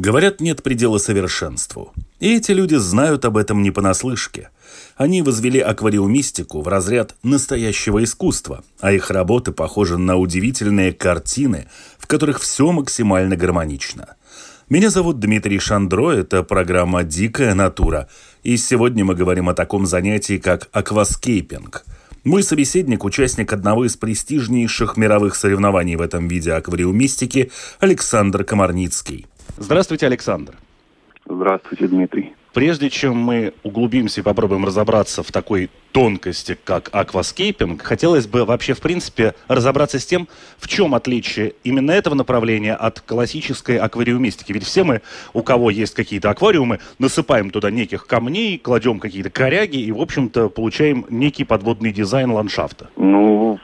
Говорят, нет предела совершенству. И эти люди знают об этом не понаслышке. Они возвели аквариумистику в разряд настоящего искусства, а их работы похожи на удивительные картины, в которых все максимально гармонично. Меня зовут Дмитрий Шандро, это программа «Дикая натура», и сегодня мы говорим о таком занятии, как акваскейпинг – мой собеседник – участник одного из престижнейших мировых соревнований в этом виде аквариумистики Александр Комарницкий. Здравствуйте, Александр. Здравствуйте, Дмитрий. Прежде чем мы углубимся и попробуем разобраться в такой тонкости, как акваскейпинг, хотелось бы вообще, в принципе, разобраться с тем, в чем отличие именно этого направления от классической аквариумистики. Ведь все мы, у кого есть какие-то аквариумы, насыпаем туда неких камней, кладем какие-то коряги и, в общем-то, получаем некий подводный дизайн ландшафта. Ну,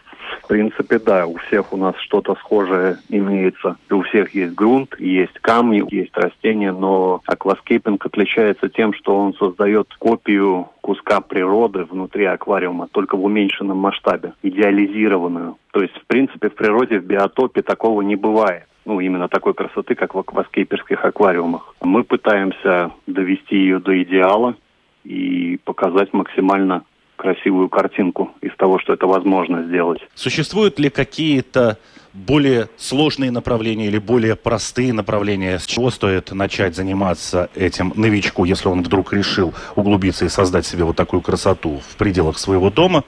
в принципе, да, у всех у нас что-то схожее имеется. У всех есть грунт, есть камни, есть растения, но акваскейпинг отличается тем, что он создает копию куска природы внутри аквариума, только в уменьшенном масштабе, идеализированную. То есть, в принципе, в природе, в биотопе такого не бывает ну, именно такой красоты, как в акваскейперских аквариумах. Мы пытаемся довести ее до идеала и показать максимально красивую картинку из того, что это возможно сделать. Существуют ли какие-то более сложные направления или более простые направления? С чего стоит начать заниматься этим новичку, если он вдруг решил углубиться и создать себе вот такую красоту в пределах своего дома?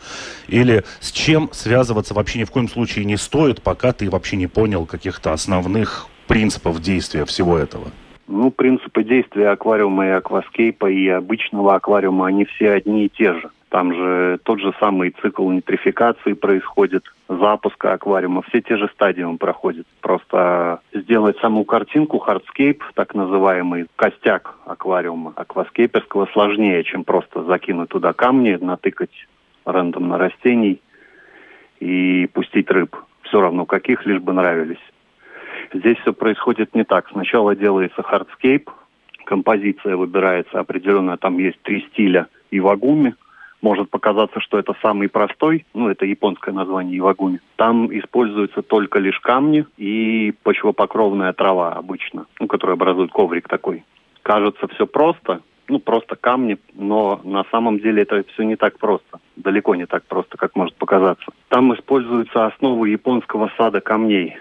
Или с чем связываться вообще ни в коем случае не стоит, пока ты вообще не понял каких-то основных принципов действия всего этого? Ну, принципы действия аквариума и акваскейпа и обычного аквариума, они все одни и те же. Там же тот же самый цикл нитрификации происходит, запуска аквариума, все те же стадии он проходит. Просто сделать саму картинку, hardscape, так называемый, костяк аквариума, акваскейперского, сложнее, чем просто закинуть туда камни, натыкать рандомно растений и пустить рыб. Все равно каких, лишь бы нравились. Здесь все происходит не так. Сначала делается hardscape, композиция выбирается определенная, там есть три стиля Ивагуми – может показаться, что это самый простой, ну, это японское название ивагуми. Там используются только лишь камни и почвопокровная трава обычно, ну, которая образует коврик такой. Кажется, все просто, ну, просто камни, но на самом деле это все не так просто. Далеко не так просто, как может показаться. Там используются основы японского сада камней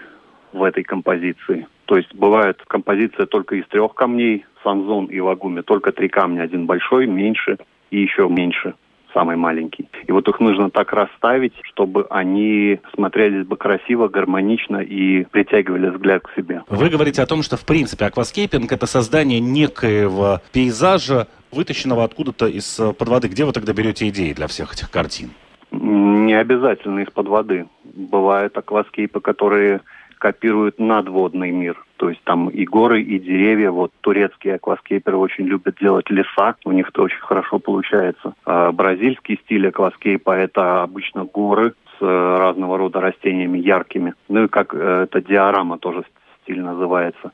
в этой композиции. То есть бывает композиция только из трех камней, санзон ивагуми, только три камня, один большой, меньше и еще меньше самый маленький. И вот их нужно так расставить, чтобы они смотрелись бы красиво, гармонично и притягивали взгляд к себе. Вы говорите о том, что в принципе акваскейпинг это создание некоего пейзажа, вытащенного откуда-то из-под воды. Где вы тогда берете идеи для всех этих картин? Не обязательно из-под воды. Бывают акваскейпы, которые копируют надводный мир. То есть там и горы, и деревья. Вот турецкие акваскейперы очень любят делать леса. У них это очень хорошо получается. А бразильский стиль акваскейпа – это обычно горы с э, разного рода растениями яркими. Ну и как э, это диорама тоже стиль называется.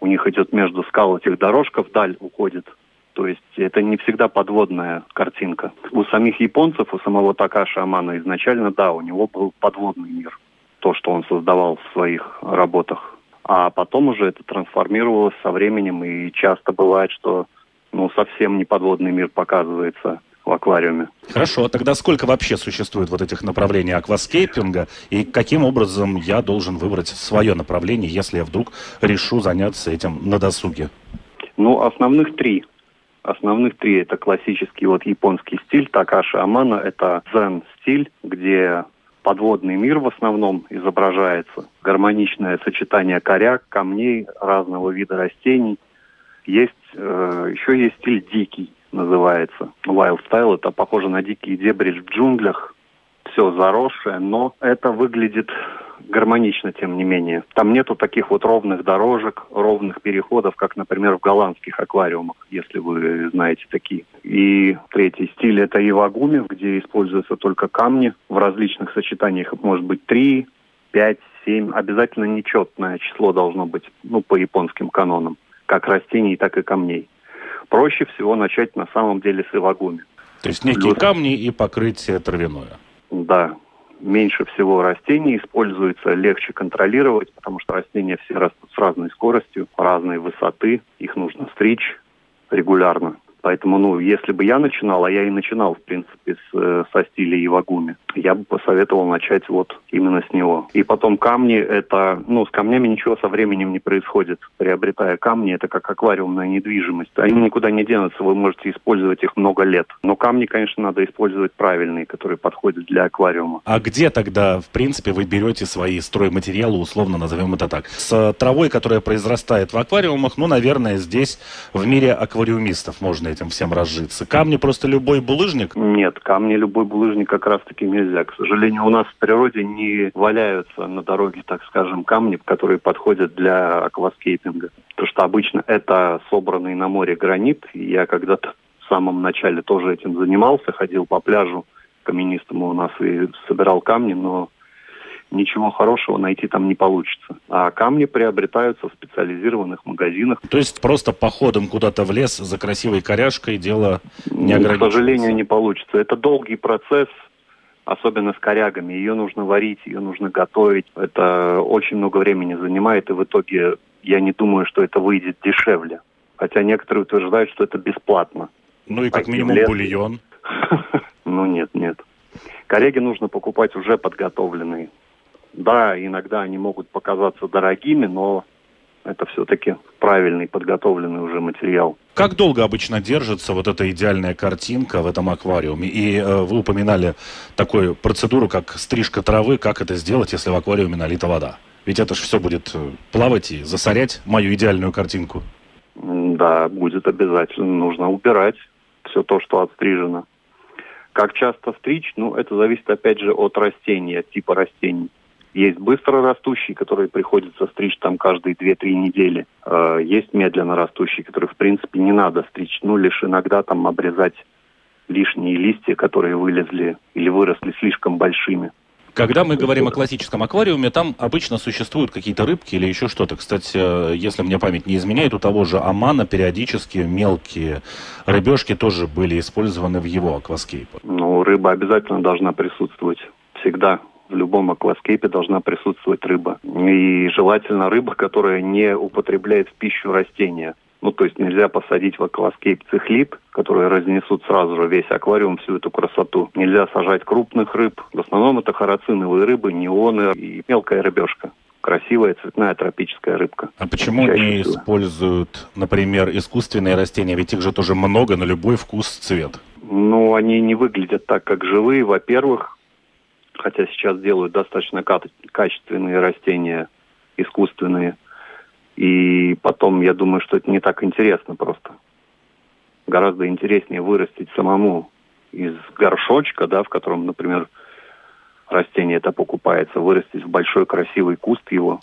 У них идет между скал этих дорожка вдаль уходит. То есть это не всегда подводная картинка. У самих японцев, у самого Такаши Амана изначально, да, у него был подводный мир то, что он создавал в своих работах. А потом уже это трансформировалось со временем, и часто бывает, что ну, совсем не подводный мир показывается в аквариуме. Хорошо, а тогда сколько вообще существует вот этих направлений акваскейпинга, и каким образом я должен выбрать свое направление, если я вдруг решу заняться этим на досуге? Ну, основных три. Основных три – это классический вот японский стиль Такаши Амана, это дзен-стиль, где подводный мир в основном изображается. Гармоничное сочетание коряк, камней, разного вида растений. Есть, э, еще есть стиль дикий, называется. Wild style, это похоже на дикие дебри в джунглях. Все заросшее, но это выглядит гармонично, тем не менее. Там нету таких вот ровных дорожек, ровных переходов, как, например, в голландских аквариумах, если вы знаете такие. И третий стиль – это ивагуми, где используются только камни. В различных сочетаниях их может быть три, пять, семь. Обязательно нечетное число должно быть, ну, по японским канонам, как растений, так и камней. Проще всего начать на самом деле с ивагуми. То есть некие Плюс... камни и покрытие травяное. Да, меньше всего растений используется, легче контролировать, потому что растения все растут с разной скоростью, разной высоты, их нужно стричь регулярно. Поэтому, ну, если бы я начинал, а я и начинал, в принципе, с, э, со стиля Ивагуми, я бы посоветовал начать вот именно с него. И потом камни, это, ну, с камнями ничего со временем не происходит. Приобретая камни, это как аквариумная недвижимость. Они никуда не денутся, вы можете использовать их много лет. Но камни, конечно, надо использовать правильные, которые подходят для аквариума. А где тогда, в принципе, вы берете свои стройматериалы, условно назовем это так? С травой, которая произрастает в аквариумах, ну, наверное, здесь в мире аквариумистов можно этим всем разжиться? Камни просто любой булыжник? Нет, камни любой булыжник как раз-таки нельзя. К сожалению, у нас в природе не валяются на дороге, так скажем, камни, которые подходят для акваскейпинга. Потому что обычно это собранный на море гранит. Я когда-то в самом начале тоже этим занимался, ходил по пляжу каменистому у нас и собирал камни, но ничего хорошего найти там не получится. А камни приобретаются в специализированных магазинах. То есть просто походом куда-то в лес за красивой коряшкой дело не ограничивается? К сожалению, не получится. Это долгий процесс, особенно с корягами. Ее нужно варить, ее нужно готовить. Это очень много времени занимает, и в итоге я не думаю, что это выйдет дешевле. Хотя некоторые утверждают, что это бесплатно. Ну и как минимум бульон. Ну нет, нет. Кореги нужно покупать уже подготовленные. Да, иногда они могут показаться дорогими, но это все-таки правильный, подготовленный уже материал. Как долго обычно держится вот эта идеальная картинка в этом аквариуме? И э, вы упоминали такую процедуру, как стрижка травы. Как это сделать, если в аквариуме налита вода? Ведь это же все будет э, плавать и засорять мою идеальную картинку. Да, будет обязательно. Нужно убирать все то, что отстрижено. Как часто стричь? Ну, это зависит, опять же, от растения, от типа растений. Есть быстро растущие, которые приходится стричь там каждые 2-3 недели. Э, есть медленно растущие, которые, в принципе, не надо стричь. Ну, лишь иногда там обрезать лишние листья, которые вылезли или выросли слишком большими. Когда мы говорим о классическом аквариуме, там обычно существуют какие-то рыбки или еще что-то. Кстати, э, если мне память не изменяет, у того же Амана периодически мелкие рыбешки тоже были использованы в его акваскейпах. Ну, рыба обязательно должна присутствовать всегда в любом акваскейпе должна присутствовать рыба. И желательно рыба, которая не употребляет в пищу растения. Ну, то есть нельзя посадить в акваскейп цихлит, которые разнесут сразу же весь аквариум, всю эту красоту. Нельзя сажать крупных рыб. В основном это харациновые рыбы, неоны и мелкая рыбешка. Красивая цветная тропическая рыбка. А почему Чаще не всего. используют, например, искусственные растения? Ведь их же тоже много, на любой вкус, цвет. Ну, они не выглядят так, как живые. Во-первых, хотя сейчас делают достаточно качественные растения, искусственные. И потом, я думаю, что это не так интересно просто. Гораздо интереснее вырастить самому из горшочка, да, в котором, например, растение это покупается, вырастить в большой красивый куст его.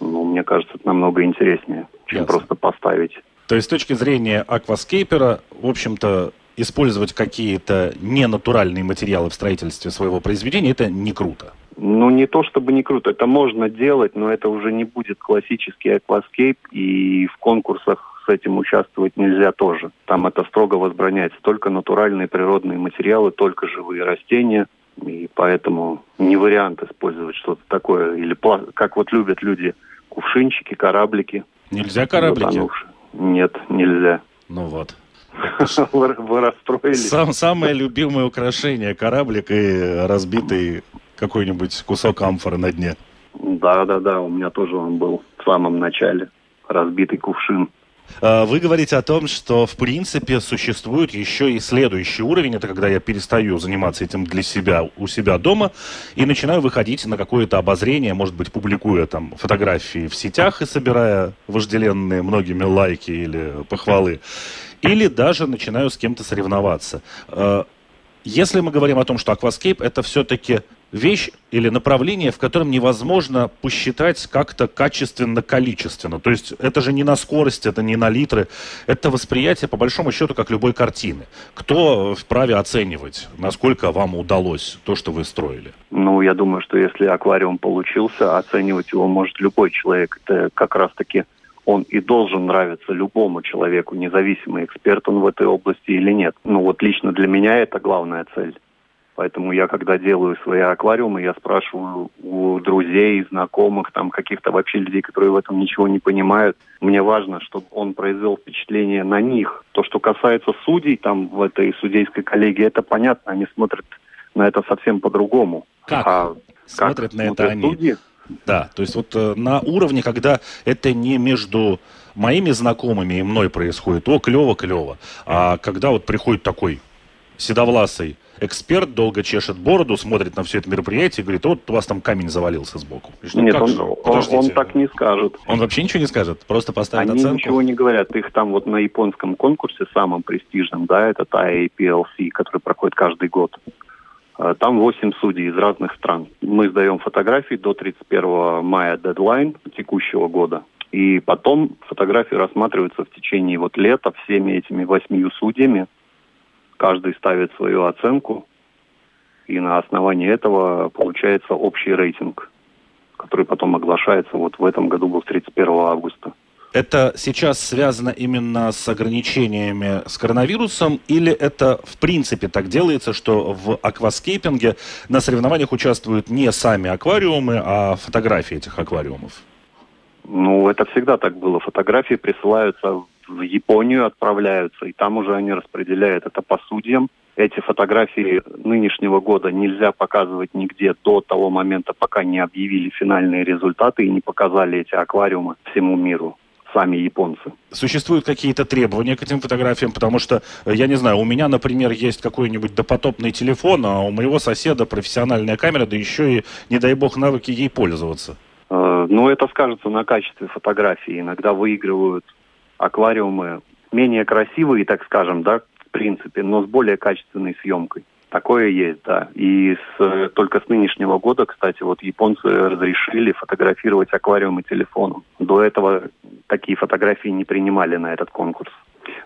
Ну, мне кажется, это намного интереснее, чем Ясно. просто поставить. То есть с точки зрения акваскейпера, в общем-то, использовать какие-то ненатуральные материалы в строительстве своего произведения, это не круто. Ну, не то чтобы не круто, это можно делать, но это уже не будет классический акваскейп, и в конкурсах с этим участвовать нельзя тоже. Там это строго возбраняется. Только натуральные природные материалы, только живые растения, и поэтому не вариант использовать что-то такое. Или как вот любят люди, кувшинчики, кораблики. Нельзя кораблики? Нет, нельзя. Ну вот. Вы расстроились. Сам, самое любимое украшение кораблик и разбитый какой-нибудь кусок амфоры на дне. Да, да, да, у меня тоже он был в самом начале. Разбитый кувшин. А, вы говорите о том, что в принципе существует еще и следующий уровень. Это когда я перестаю заниматься этим для себя у себя дома и начинаю выходить на какое-то обозрение, может быть, публикуя там фотографии в сетях и собирая вожделенные многими лайки или похвалы или даже начинаю с кем-то соревноваться. Э, если мы говорим о том, что Aquascape это все-таки вещь или направление, в котором невозможно посчитать как-то качественно-количественно. То есть это же не на скорость, это не на литры. Это восприятие, по большому счету, как любой картины. Кто вправе оценивать, насколько вам удалось то, что вы строили? Ну, я думаю, что если аквариум получился, оценивать его может любой человек. Это как раз-таки он и должен нравиться любому человеку, независимо, эксперт он в этой области или нет. Ну вот лично для меня это главная цель. Поэтому я, когда делаю свои аквариумы, я спрашиваю у друзей, знакомых, там каких-то вообще людей, которые в этом ничего не понимают. Мне важно, чтобы он произвел впечатление на них. То, что касается судей там в этой судейской коллегии, это понятно, они смотрят на это совсем по-другому. Как? А смотрят как на это они? Судьи? Да, то есть вот э, на уровне, когда это не между моими знакомыми и мной происходит, о, клево, клево, а когда вот приходит такой седовласый эксперт долго чешет бороду, смотрит на все это мероприятие и говорит, вот у вас там камень завалился сбоку. Что, Нет, он, он, он так не скажет. Он вообще ничего не скажет? Просто поставит Они оценку? ничего не говорят. Их там вот на японском конкурсе, самом престижном, да, это IAPLC, который проходит каждый год. А, там 8 судей из разных стран. Мы сдаем фотографии до 31 мая дедлайн текущего года. И потом фотографии рассматриваются в течение вот лета всеми этими восьмию судьями. Каждый ставит свою оценку, и на основании этого получается общий рейтинг, который потом оглашается. Вот в этом году был 31 августа. Это сейчас связано именно с ограничениями с коронавирусом или это в принципе так делается, что в акваскейпинге на соревнованиях участвуют не сами аквариумы, а фотографии этих аквариумов? Ну, это всегда так было. Фотографии присылаются в Японию отправляются, и там уже они распределяют это по судьям. Эти фотографии нынешнего года нельзя показывать нигде до того момента, пока не объявили финальные результаты и не показали эти аквариумы всему миру сами японцы. Существуют какие-то требования к этим фотографиям, потому что, э, я не знаю, у меня, например, есть какой-нибудь допотопный телефон, а у моего соседа профессиональная камера, да еще и, не дай бог, навыки ей пользоваться. Э, ну, это скажется на качестве фотографии. Иногда выигрывают аквариумы менее красивые, так скажем, да, в принципе, но с более качественной съемкой. Такое есть, да. И с, только с нынешнего года, кстати, вот японцы разрешили фотографировать аквариумы телефоном. До этого такие фотографии не принимали на этот конкурс.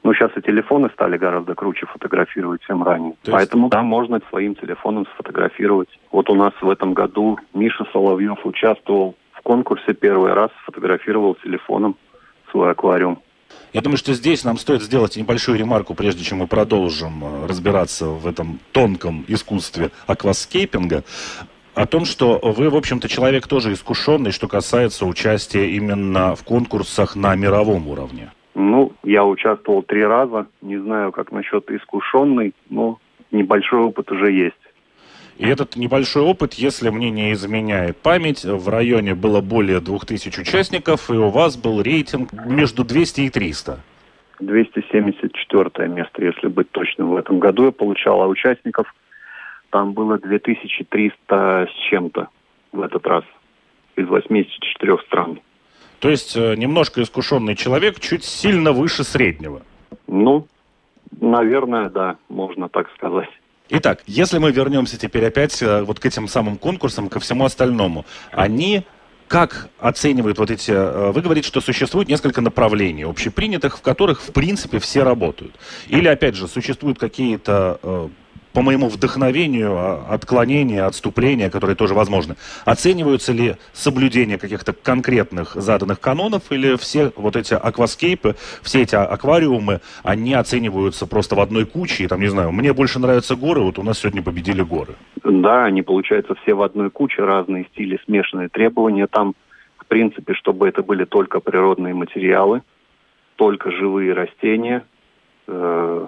Но сейчас и телефоны стали гораздо круче фотографировать, чем ранее. есть... Поэтому, да, можно своим телефоном сфотографировать. Вот у нас в этом году Миша Соловьев участвовал в конкурсе первый раз, фотографировал телефоном свой аквариум. Я думаю, что здесь нам стоит сделать небольшую ремарку, прежде чем мы продолжим э, разбираться в этом тонком искусстве акваскейпинга о том, что вы, в общем-то, человек тоже искушенный, что касается участия именно в конкурсах на мировом уровне. Ну, я участвовал три раза. Не знаю, как насчет искушенный, но небольшой опыт уже есть. И этот небольшой опыт, если мне не изменяет память, в районе было более 2000 участников, и у вас был рейтинг между 200 и 300. 274 место, если быть точным. В этом году я получал, а участников там было 2300 с чем-то в этот раз из 84 стран. То есть э, немножко искушенный человек, чуть сильно выше среднего. Ну, наверное, да, можно так сказать. Итак, если мы вернемся теперь опять э, вот к этим самым конкурсам, ко всему остальному, они как оценивают вот эти... Э, вы говорите, что существует несколько направлений общепринятых, в которых, в принципе, все работают. Или, опять же, существуют какие-то э, по моему вдохновению, а, отклонения, отступления, которые тоже возможны, оцениваются ли соблюдение каких-то конкретных заданных канонов или все вот эти акваскейпы, все эти аквариумы, они оцениваются просто в одной куче, и там, не знаю, мне больше нравятся горы, вот у нас сегодня победили горы. Да, они, получаются все в одной куче, разные стили, смешанные требования. Там, в принципе, чтобы это были только природные материалы, только живые растения, э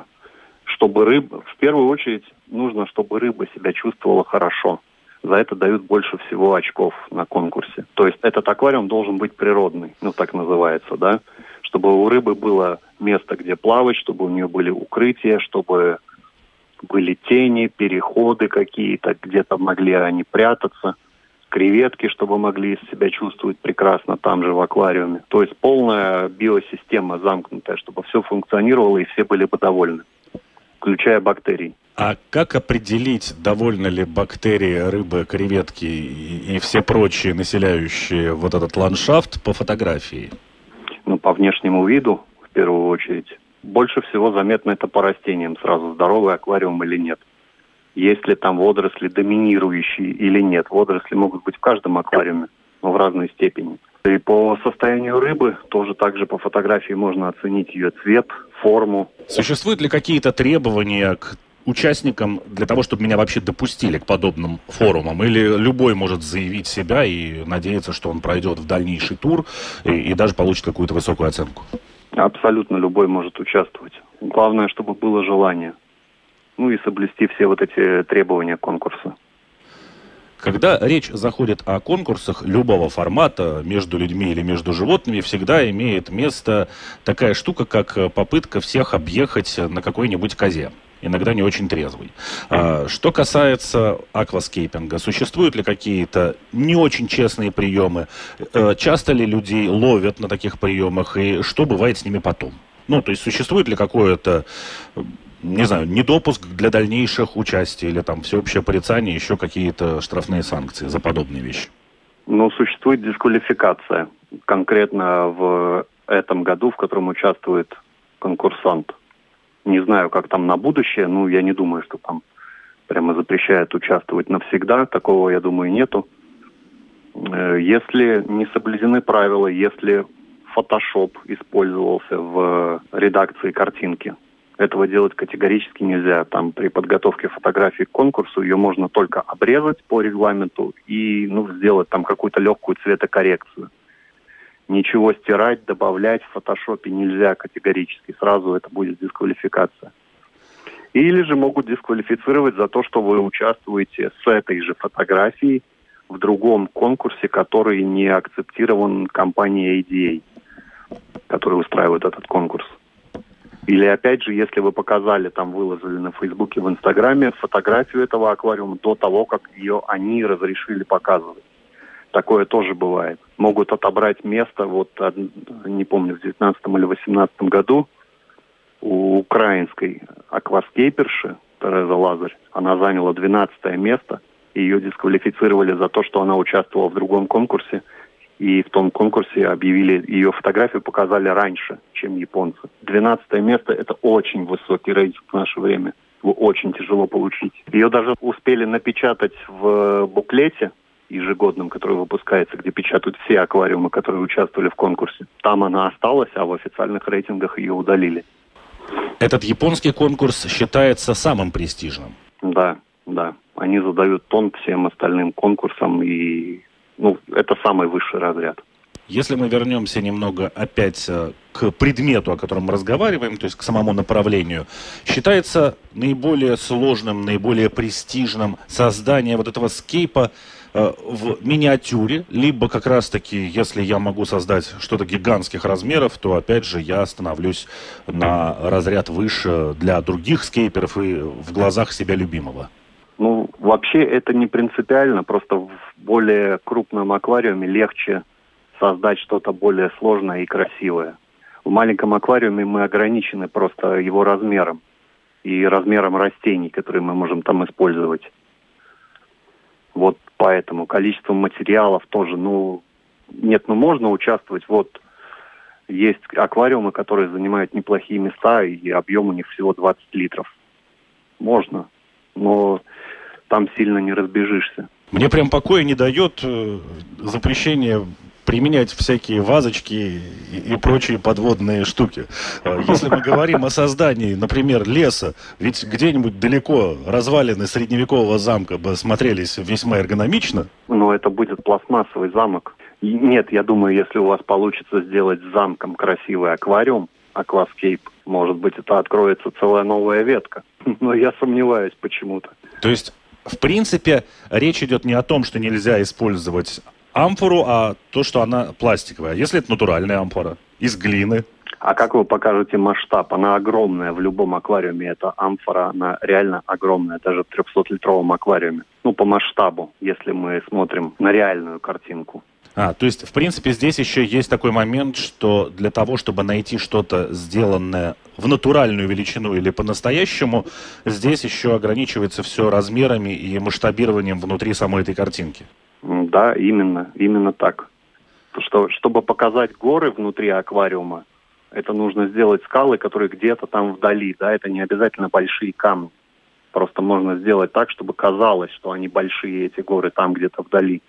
чтобы рыба, в первую очередь, нужно, чтобы рыба себя чувствовала хорошо. За это дают больше всего очков на конкурсе. То есть этот аквариум должен быть природный, ну так называется, да, чтобы у рыбы было место, где плавать, чтобы у нее были укрытия, чтобы были тени, переходы какие-то, где-то могли они прятаться, креветки, чтобы могли себя чувствовать прекрасно там же в аквариуме. То есть полная биосистема замкнутая, чтобы все функционировало и все были бы довольны включая бактерии. А как определить, довольны ли бактерии, рыбы, креветки и, и все прочие населяющие вот этот ландшафт по фотографии? Ну, по внешнему виду, в первую очередь. Больше всего заметно это по растениям сразу, здоровый аквариум или нет. Есть ли там водоросли доминирующие или нет. Водоросли могут быть в каждом аквариуме, но в разной степени. И по состоянию рыбы тоже также по фотографии можно оценить ее цвет, форму. Существуют ли какие-то требования к участникам для того, чтобы меня вообще допустили к подобным форумам? Или любой может заявить себя и надеяться, что он пройдет в дальнейший тур и, и даже получит какую-то высокую оценку? Абсолютно любой может участвовать. Главное, чтобы было желание. Ну и соблюсти все вот эти требования конкурса. Когда речь заходит о конкурсах любого формата между людьми или между животными, всегда имеет место такая штука, как попытка всех объехать на какой-нибудь козе иногда не очень трезвый. А, что касается акваскейпинга, существуют ли какие-то не очень честные приемы? А, часто ли людей ловят на таких приемах? И что бывает с ними потом? Ну, то есть существует ли какое-то не знаю, недопуск для дальнейших участий или там всеобщее порицание, еще какие-то штрафные санкции за подобные вещи? Ну, существует дисквалификация. Конкретно в этом году, в котором участвует конкурсант. Не знаю, как там на будущее, ну, я не думаю, что там прямо запрещают участвовать навсегда. Такого, я думаю, нету. Э, если не соблюдены правила, если фотошоп использовался в редакции картинки, этого делать категорически нельзя. Там при подготовке фотографии к конкурсу ее можно только обрезать по регламенту и ну, сделать там какую-то легкую цветокоррекцию. Ничего стирать, добавлять в фотошопе нельзя категорически. Сразу это будет дисквалификация. Или же могут дисквалифицировать за то, что вы участвуете с этой же фотографией в другом конкурсе, который не акцептирован компанией ADA, которая устраивает этот конкурс. Или опять же, если вы показали, там выложили на Фейсбуке, в Инстаграме фотографию этого аквариума до того, как ее они разрешили показывать. Такое тоже бывает. Могут отобрать место, вот не помню, в 19 или 18 году у украинской акваскейперши Тереза Лазарь. Она заняла 12 место, ее дисквалифицировали за то, что она участвовала в другом конкурсе – и в том конкурсе объявили ее фотографию, показали раньше, чем японцы. Двенадцатое место – это очень высокий рейтинг в наше время. Его очень тяжело получить. Ее даже успели напечатать в буклете ежегодном, который выпускается, где печатают все аквариумы, которые участвовали в конкурсе. Там она осталась, а в официальных рейтингах ее удалили. Этот японский конкурс считается самым престижным. Да, да. Они задают тон всем остальным конкурсам, и ну, это самый высший разряд. Если мы вернемся немного опять э, к предмету, о котором мы разговариваем, то есть к самому направлению, считается наиболее сложным, наиболее престижным создание вот этого скейпа э, в миниатюре, либо как раз-таки, если я могу создать что-то гигантских размеров, то опять же я становлюсь на разряд выше для других скейперов и в глазах себя любимого. Ну, вообще это не принципиально, просто в более крупном аквариуме легче создать что-то более сложное и красивое. В маленьком аквариуме мы ограничены просто его размером и размером растений, которые мы можем там использовать. Вот поэтому количеством материалов тоже, ну, нет, ну можно участвовать. Вот есть аквариумы, которые занимают неплохие места, и объем у них всего 20 литров. Можно, но там сильно не разбежишься. Мне прям покоя не дает э, запрещение применять всякие вазочки и, и прочие подводные штуки. Э, если мы говорим о создании, например, леса, ведь где-нибудь далеко развалины средневекового замка бы смотрелись весьма эргономично. Но это будет пластмассовый замок. Нет, я думаю, если у вас получится сделать замком красивый аквариум, акваскейп, может быть, это откроется целая новая ветка. Но я сомневаюсь почему-то. То есть в принципе, речь идет не о том, что нельзя использовать амфору, а то, что она пластиковая. Если это натуральная амфора, из глины. А как вы покажете масштаб? Она огромная в любом аквариуме. Это амфора, она реально огромная, даже в 300-литровом аквариуме. Ну, по масштабу, если мы смотрим на реальную картинку. А, то есть, в принципе, здесь еще есть такой момент, что для того, чтобы найти что-то сделанное в натуральную величину или по-настоящему, здесь еще ограничивается все размерами и масштабированием внутри самой этой картинки. Да, именно, именно так. Что, чтобы показать горы внутри аквариума, это нужно сделать скалы, которые где-то там вдали, да, это не обязательно большие камни. Просто можно сделать так, чтобы казалось, что они большие, эти горы, там где-то вдали.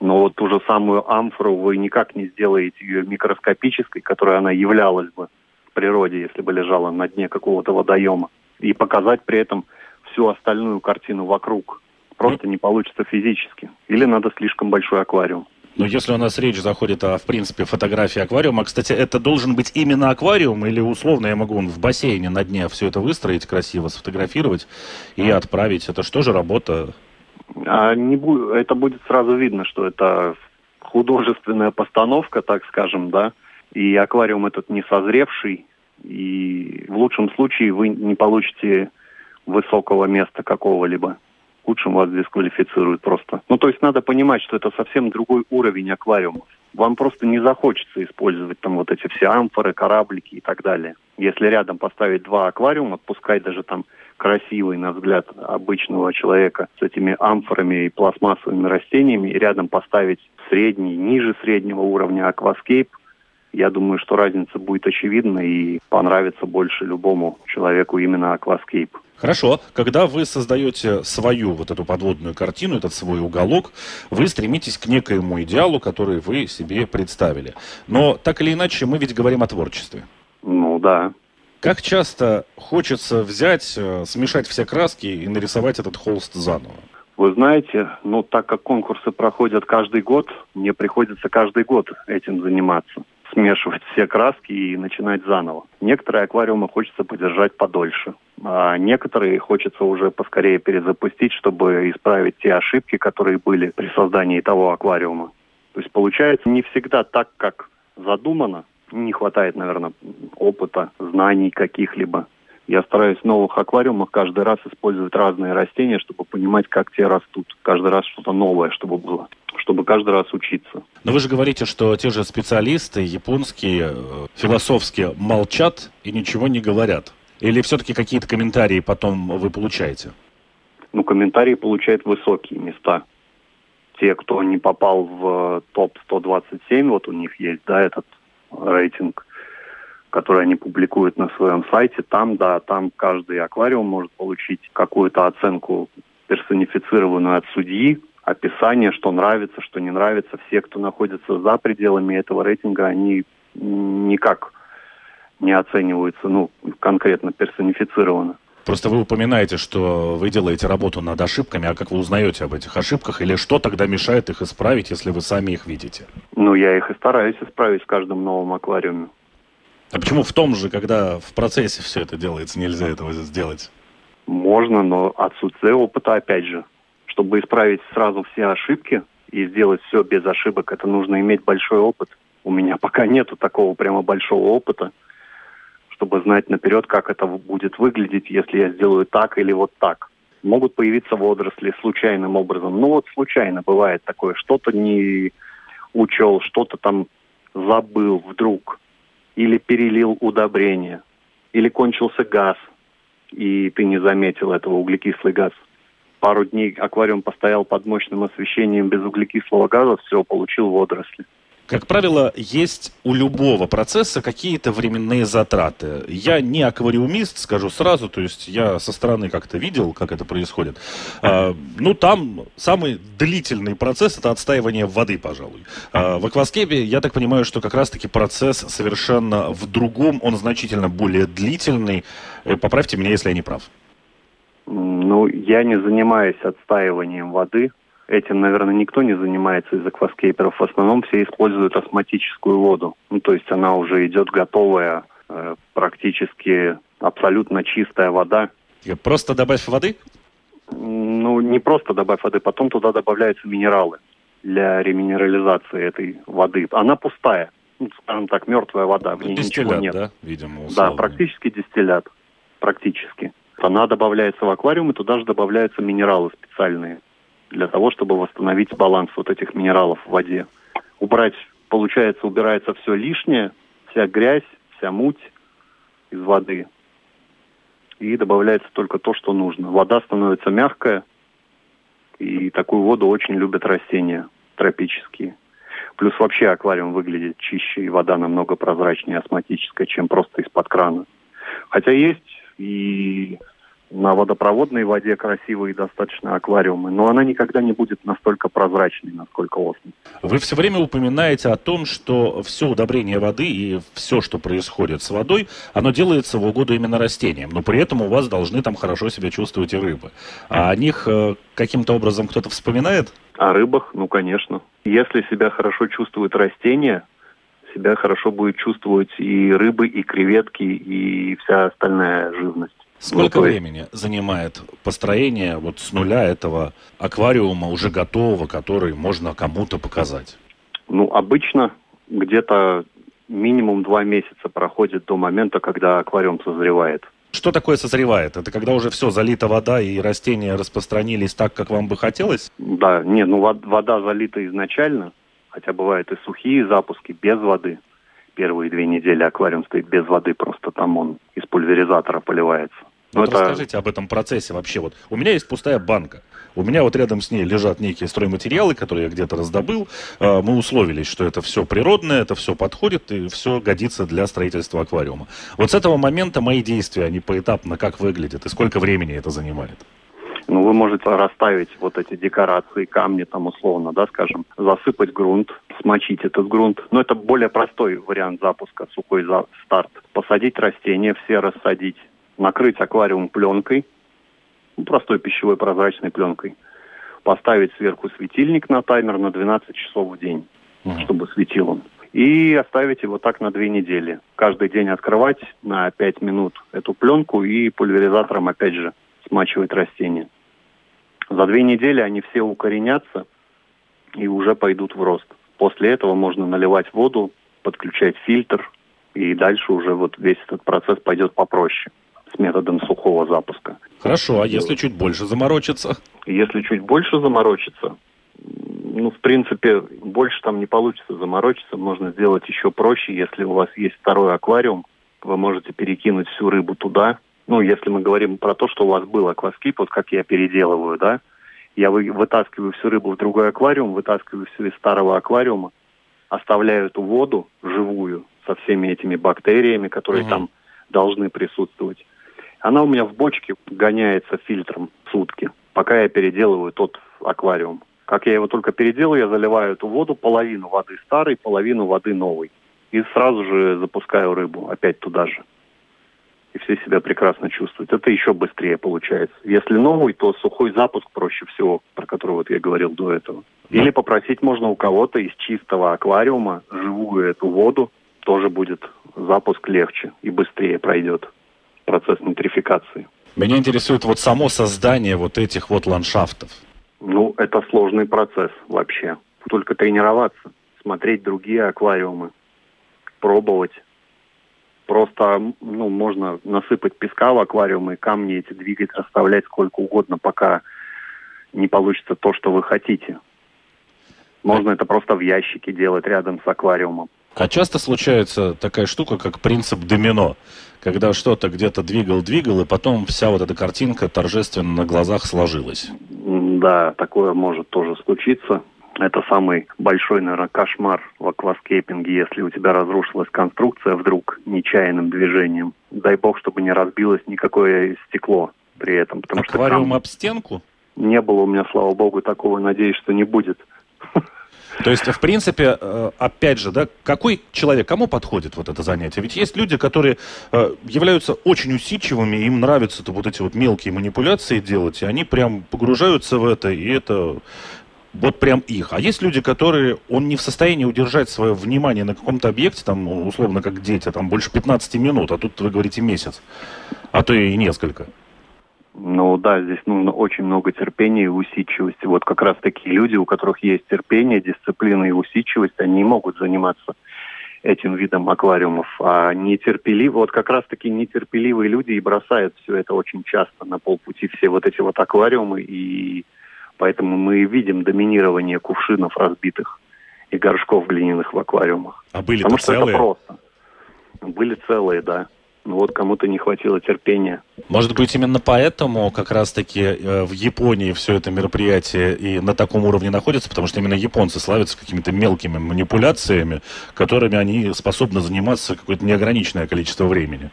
Но вот ту же самую амфору вы никак не сделаете ее микроскопической, которой она являлась бы в природе, если бы лежала на дне какого-то водоема. И показать при этом всю остальную картину вокруг. Просто не получится физически. Или надо слишком большой аквариум. Но если у нас речь заходит о, в принципе, фотографии аквариума, кстати, это должен быть именно аквариум или условно я могу в бассейне на дне все это выстроить красиво, сфотографировать и отправить? Это что же работа а не бу- это будет сразу видно, что это художественная постановка, так скажем, да, и аквариум этот не созревший, и в лучшем случае вы не получите высокого места какого-либо. В худшем вас дисквалифицируют просто. Ну, то есть надо понимать, что это совсем другой уровень аквариумов. Вам просто не захочется использовать там вот эти все амфоры, кораблики и так далее. Если рядом поставить два аквариума, пускай даже там красивый, на взгляд обычного человека, с этими амфорами и пластмассовыми растениями, и рядом поставить средний, ниже среднего уровня акваскейп, я думаю, что разница будет очевидна и понравится больше любому человеку именно акваскейп. Хорошо. Когда вы создаете свою вот эту подводную картину, этот свой уголок, вы стремитесь к некоему идеалу, который вы себе представили. Но так или иначе, мы ведь говорим о творчестве. Ну да. Как часто хочется взять, э, смешать все краски и нарисовать этот холст заново? Вы знаете, ну так как конкурсы проходят каждый год, мне приходится каждый год этим заниматься. Смешивать все краски и начинать заново. Некоторые аквариумы хочется подержать подольше, а некоторые хочется уже поскорее перезапустить, чтобы исправить те ошибки, которые были при создании того аквариума. То есть получается не всегда так, как задумано, не хватает, наверное, опыта, знаний каких-либо. Я стараюсь в новых аквариумах каждый раз использовать разные растения, чтобы понимать, как те растут. Каждый раз что-то новое, чтобы было, чтобы каждый раз учиться. Но вы же говорите, что те же специалисты японские, э, философские, молчат и ничего не говорят. Или все-таки какие-то комментарии потом вы получаете? Ну, комментарии получают высокие места. Те, кто не попал в топ-127, вот у них есть, да, этот рейтинг, который они публикуют на своем сайте. Там, да, там каждый аквариум может получить какую-то оценку персонифицированную от судьи, описание, что нравится, что не нравится. Все, кто находится за пределами этого рейтинга, они никак не оцениваются, ну, конкретно персонифицированно. Просто вы упоминаете, что вы делаете работу над ошибками, а как вы узнаете об этих ошибках, или что тогда мешает их исправить, если вы сами их видите? Ну, я их и стараюсь исправить в каждом новом аквариуме. А почему в том же, когда в процессе все это делается, нельзя этого сделать? Можно, но отсутствие опыта, опять же. Чтобы исправить сразу все ошибки и сделать все без ошибок, это нужно иметь большой опыт. У меня пока нету такого прямо большого опыта чтобы знать наперед, как это будет выглядеть, если я сделаю так или вот так. Могут появиться водоросли случайным образом. Ну вот случайно бывает такое. Что-то не учел, что-то там забыл вдруг. Или перелил удобрение. Или кончился газ, и ты не заметил этого, углекислый газ. Пару дней аквариум постоял под мощным освещением без углекислого газа, все, получил водоросли. Как правило, есть у любого процесса какие-то временные затраты. Я не аквариумист, скажу сразу, то есть я со стороны как-то видел, как это происходит. А, ну, там самый длительный процесс это отстаивание воды, пожалуй. А, в акваскепе, я так понимаю, что как раз-таки процесс совершенно в другом, он значительно более длительный. Э, поправьте меня, если я не прав. Ну, я не занимаюсь отстаиванием воды Этим, наверное, никто не занимается из акваскейперов. В основном все используют осмотическую воду. Ну, то есть она уже идет готовая, э, практически абсолютно чистая вода. Просто добавь воды? Ну, не просто добавь воды, потом туда добавляются минералы для реминерализации этой воды. Она пустая, ну, скажем так, мертвая вода, в ней дистиллят, ничего нет. да, видимо, условно. Да, практически дистиллят, практически. Она добавляется в аквариум, и туда же добавляются минералы специальные для того, чтобы восстановить баланс вот этих минералов в воде. убрать, получается, убирается все лишнее, вся грязь, вся муть из воды. И добавляется только то, что нужно. Вода становится мягкая, и такую воду очень любят растения тропические. Плюс вообще аквариум выглядит чище, и вода намного прозрачнее, астматическая, чем просто из-под крана. Хотя есть и на водопроводной воде красивые достаточно аквариумы, но она никогда не будет настолько прозрачной, насколько осень. Вы все время упоминаете о том, что все удобрение воды и все, что происходит с водой, оно делается в угоду именно растениям, но при этом у вас должны там хорошо себя чувствовать и рыбы. А о них э, каким-то образом кто-то вспоминает? О рыбах, ну, конечно. Если себя хорошо чувствуют растения, себя хорошо будет чувствовать и рыбы, и креветки, и вся остальная живность. Сколько ну, времени занимает построение вот с нуля этого аквариума уже готового, который можно кому-то показать? Ну, обычно где-то минимум два месяца проходит до момента, когда аквариум созревает. Что такое созревает? Это когда уже все залита вода и растения распространились так, как вам бы хотелось? Да, нет, ну вода залита изначально, хотя бывают и сухие запуски без воды. Первые две недели аквариум стоит без воды, просто там он из пульверизатора поливается. Вот это... расскажите об этом процессе вообще. Вот у меня есть пустая банка. У меня вот рядом с ней лежат некие стройматериалы, которые я где-то раздобыл. А, мы условились, что это все природное, это все подходит и все годится для строительства аквариума. Вот с этого момента мои действия, они поэтапно как выглядят и сколько времени это занимает? Ну, вы можете расставить вот эти декорации, камни там условно, да, скажем, засыпать грунт, смочить этот грунт. Но это более простой вариант запуска, сухой за старт. Посадить растения, все рассадить накрыть аквариум пленкой, ну, простой пищевой прозрачной пленкой, поставить сверху светильник на таймер на 12 часов в день, uh-huh. чтобы светил он. И оставить его так на две недели. Каждый день открывать на 5 минут эту пленку и пульверизатором опять же смачивать растения. За две недели они все укоренятся и уже пойдут в рост. После этого можно наливать воду, подключать фильтр, и дальше уже вот весь этот процесс пойдет попроще с методом сухого запуска. Хорошо, а если чуть больше заморочиться? Если чуть больше заморочиться, ну, в принципе, больше там не получится заморочиться. Можно сделать еще проще. Если у вас есть второй аквариум, вы можете перекинуть всю рыбу туда. Ну, если мы говорим про то, что у вас был акваскип, вот как я переделываю, да, я вы, вытаскиваю всю рыбу в другой аквариум, вытаскиваю все из старого аквариума, оставляю эту воду живую со всеми этими бактериями, которые угу. там должны присутствовать. Она у меня в бочке гоняется фильтром сутки, пока я переделываю тот аквариум. Как я его только переделаю, я заливаю эту воду, половину воды старой, половину воды новой. И сразу же запускаю рыбу опять туда же. И все себя прекрасно чувствуют. Это еще быстрее получается. Если новый, то сухой запуск проще всего, про который вот я говорил до этого. Или попросить можно у кого-то из чистого аквариума живую эту воду, тоже будет запуск легче и быстрее пройдет процесс нутрификации. Меня интересует вот само создание вот этих вот ландшафтов. Ну, это сложный процесс вообще. Только тренироваться, смотреть другие аквариумы, пробовать. Просто, ну, можно насыпать песка в аквариум и камни эти двигать, расставлять сколько угодно, пока не получится то, что вы хотите. Можно это просто в ящике делать рядом с аквариумом. А часто случается такая штука, как принцип домино, когда что-то где-то двигал-двигал, и потом вся вот эта картинка торжественно на глазах сложилась. Да, такое может тоже случиться. Это самый большой, наверное, кошмар в акваскейпинге, если у тебя разрушилась конструкция вдруг нечаянным движением. Дай бог, чтобы не разбилось никакое стекло при этом. Потому Аквариум что об стенку? Не было у меня, слава богу, такого. Надеюсь, что не будет. То есть, в принципе, э, опять же, да, какой человек, кому подходит вот это занятие? Ведь есть люди, которые э, являются очень усидчивыми, им нравятся вот эти вот мелкие манипуляции делать, и они прям погружаются в это, и это вот прям их. А есть люди, которые, он не в состоянии удержать свое внимание на каком-то объекте, там, условно, как дети, там, больше 15 минут, а тут вы говорите месяц, а то и несколько. Ну да, здесь нужно очень много терпения и усидчивости. Вот как раз такие люди, у которых есть терпение, дисциплина и усидчивость, они могут заниматься этим видом аквариумов. А нетерпеливые, вот как раз таки нетерпеливые люди и бросают все это очень часто на полпути, все вот эти вот аквариумы, и поэтому мы видим доминирование кувшинов разбитых и горшков глиняных в аквариумах. А были Потому что целые? это просто. Были целые, да. Ну вот кому-то не хватило терпения. Может быть, именно поэтому как раз-таки э, в Японии все это мероприятие и на таком уровне находится, потому что именно японцы славятся какими-то мелкими манипуляциями, которыми они способны заниматься какое-то неограниченное количество времени.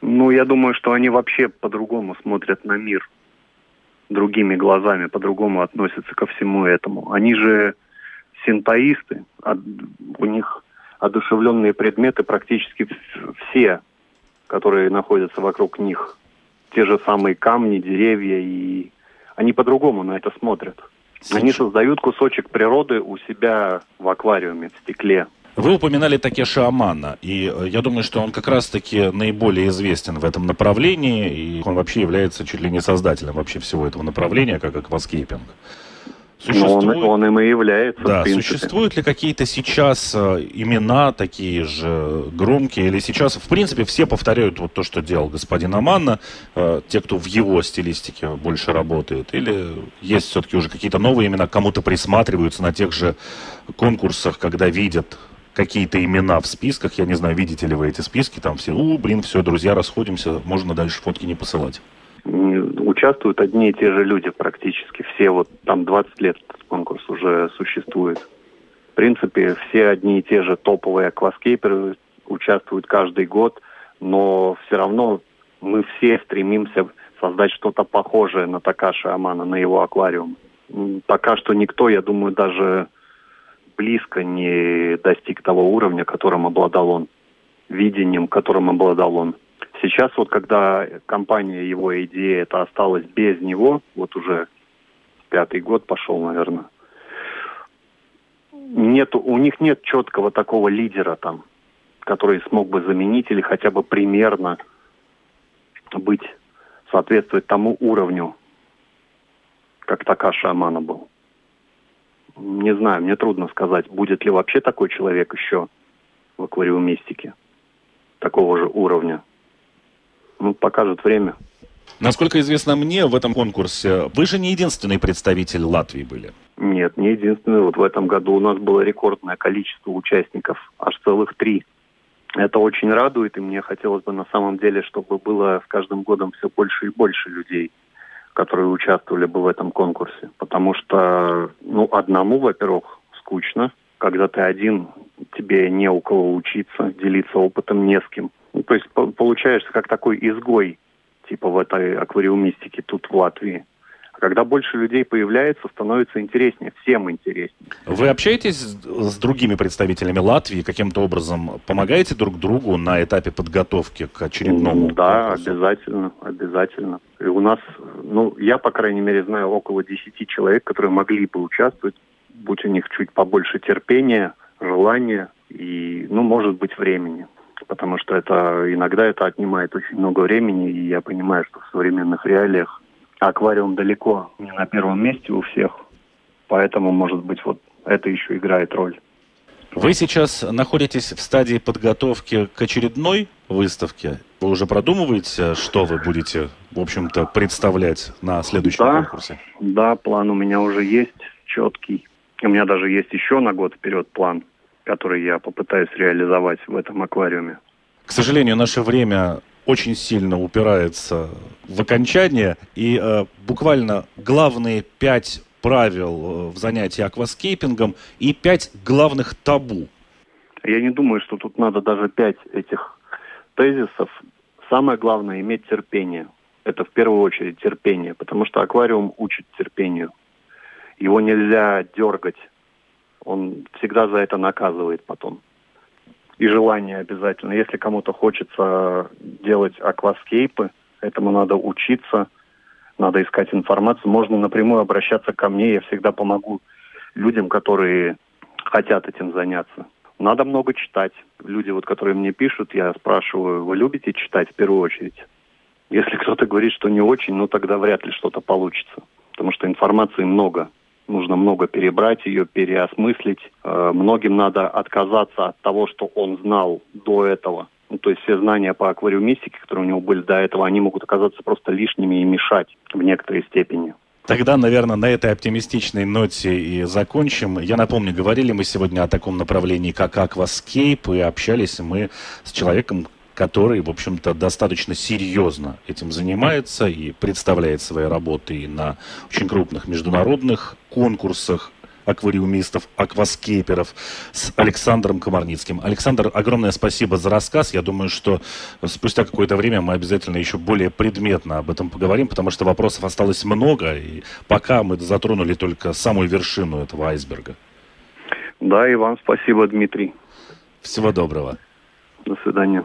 Ну, я думаю, что они вообще по-другому смотрят на мир, другими глазами, по-другому относятся ко всему этому. Они же синтоисты, а у них одушевленные предметы практически все которые находятся вокруг них. Те же самые камни, деревья, и они по-другому на это смотрят. Они создают кусочек природы у себя в аквариуме, в стекле. Вы упоминали Такаши Амано, и э, я думаю, что он как раз-таки наиболее известен в этом направлении, и он вообще является чуть ли не создателем вообще всего этого направления, как акваскейпинг. Существует... Он, он им и является. Да, существуют ли какие-то сейчас э, имена такие же громкие, или сейчас, в принципе, все повторяют вот то, что делал господин Аманна, э, те, кто в его стилистике больше работает, или есть все-таки уже какие-то новые имена, кому-то присматриваются на тех же конкурсах, когда видят какие-то имена в списках, я не знаю, видите ли вы эти списки, там все, у, блин, все, друзья, расходимся, можно дальше фотки не посылать участвуют одни и те же люди практически. Все вот там 20 лет конкурс уже существует. В принципе, все одни и те же топовые акваскейперы участвуют каждый год, но все равно мы все стремимся создать что-то похожее на Такаши Амана, на его аквариум. Пока что никто, я думаю, даже близко не достиг того уровня, которым обладал он, видением, которым обладал он. Сейчас вот, когда компания, его идея, это осталась без него, вот уже пятый год пошел, наверное, нет, у них нет четкого такого лидера там, который смог бы заменить или хотя бы примерно быть, соответствовать тому уровню, как Такаша Амана был. Не знаю, мне трудно сказать, будет ли вообще такой человек еще в аквариумистике такого же уровня ну, покажет время. Насколько известно мне, в этом конкурсе вы же не единственный представитель Латвии были. Нет, не единственный. Вот в этом году у нас было рекордное количество участников, аж целых три. Это очень радует, и мне хотелось бы на самом деле, чтобы было с каждым годом все больше и больше людей, которые участвовали бы в этом конкурсе. Потому что, ну, одному, во-первых, скучно, когда ты один, тебе не у кого учиться, делиться опытом не с кем. То есть получаешься как такой изгой, типа в этой аквариумистике тут в Латвии. А когда больше людей появляется, становится интереснее, всем интереснее. Вы общаетесь с другими представителями Латвии, каким-то образом помогаете друг другу на этапе подготовки к очередному Да, конкурсу? обязательно, обязательно. И у нас, ну, я, по крайней мере, знаю около 10 человек, которые могли бы участвовать, будь у них чуть побольше терпения, желания и, ну, может быть, времени потому что это иногда это отнимает очень много времени, и я понимаю, что в современных реалиях аквариум далеко не на первом месте у всех, поэтому, может быть, вот это еще играет роль. Вы сейчас находитесь в стадии подготовки к очередной выставке. Вы уже продумываете, что вы будете, в общем-то, представлять на следующем да, конкурсе? Да, план у меня уже есть четкий. У меня даже есть еще на год вперед план который я попытаюсь реализовать в этом аквариуме. К сожалению, наше время очень сильно упирается в окончание, и э, буквально главные пять правил э, в занятии акваскейпингом и пять главных табу. Я не думаю, что тут надо даже пять этих тезисов. Самое главное – иметь терпение. Это в первую очередь терпение, потому что аквариум учит терпению. Его нельзя дергать он всегда за это наказывает потом. И желание обязательно. Если кому-то хочется делать акваскейпы, этому надо учиться, надо искать информацию. Можно напрямую обращаться ко мне, я всегда помогу людям, которые хотят этим заняться. Надо много читать. Люди, вот, которые мне пишут, я спрашиваю, вы любите читать в первую очередь? Если кто-то говорит, что не очень, ну тогда вряд ли что-то получится. Потому что информации много нужно много перебрать ее, переосмыслить. Э, многим надо отказаться от того, что он знал до этого. Ну, то есть все знания по аквариумистике, которые у него были до этого, они могут оказаться просто лишними и мешать в некоторой степени. Тогда, наверное, на этой оптимистичной ноте и закончим. Я напомню, говорили мы сегодня о таком направлении, как Aquascape, и общались мы с человеком, который, в общем-то, достаточно серьезно этим занимается и представляет свои работы на очень крупных международных конкурсах аквариумистов, акваскейперов с Александром Комарницким. Александр, огромное спасибо за рассказ. Я думаю, что спустя какое-то время мы обязательно еще более предметно об этом поговорим, потому что вопросов осталось много, и пока мы затронули только самую вершину этого айсберга. Да, и вам спасибо, Дмитрий. Всего доброго. До свидания.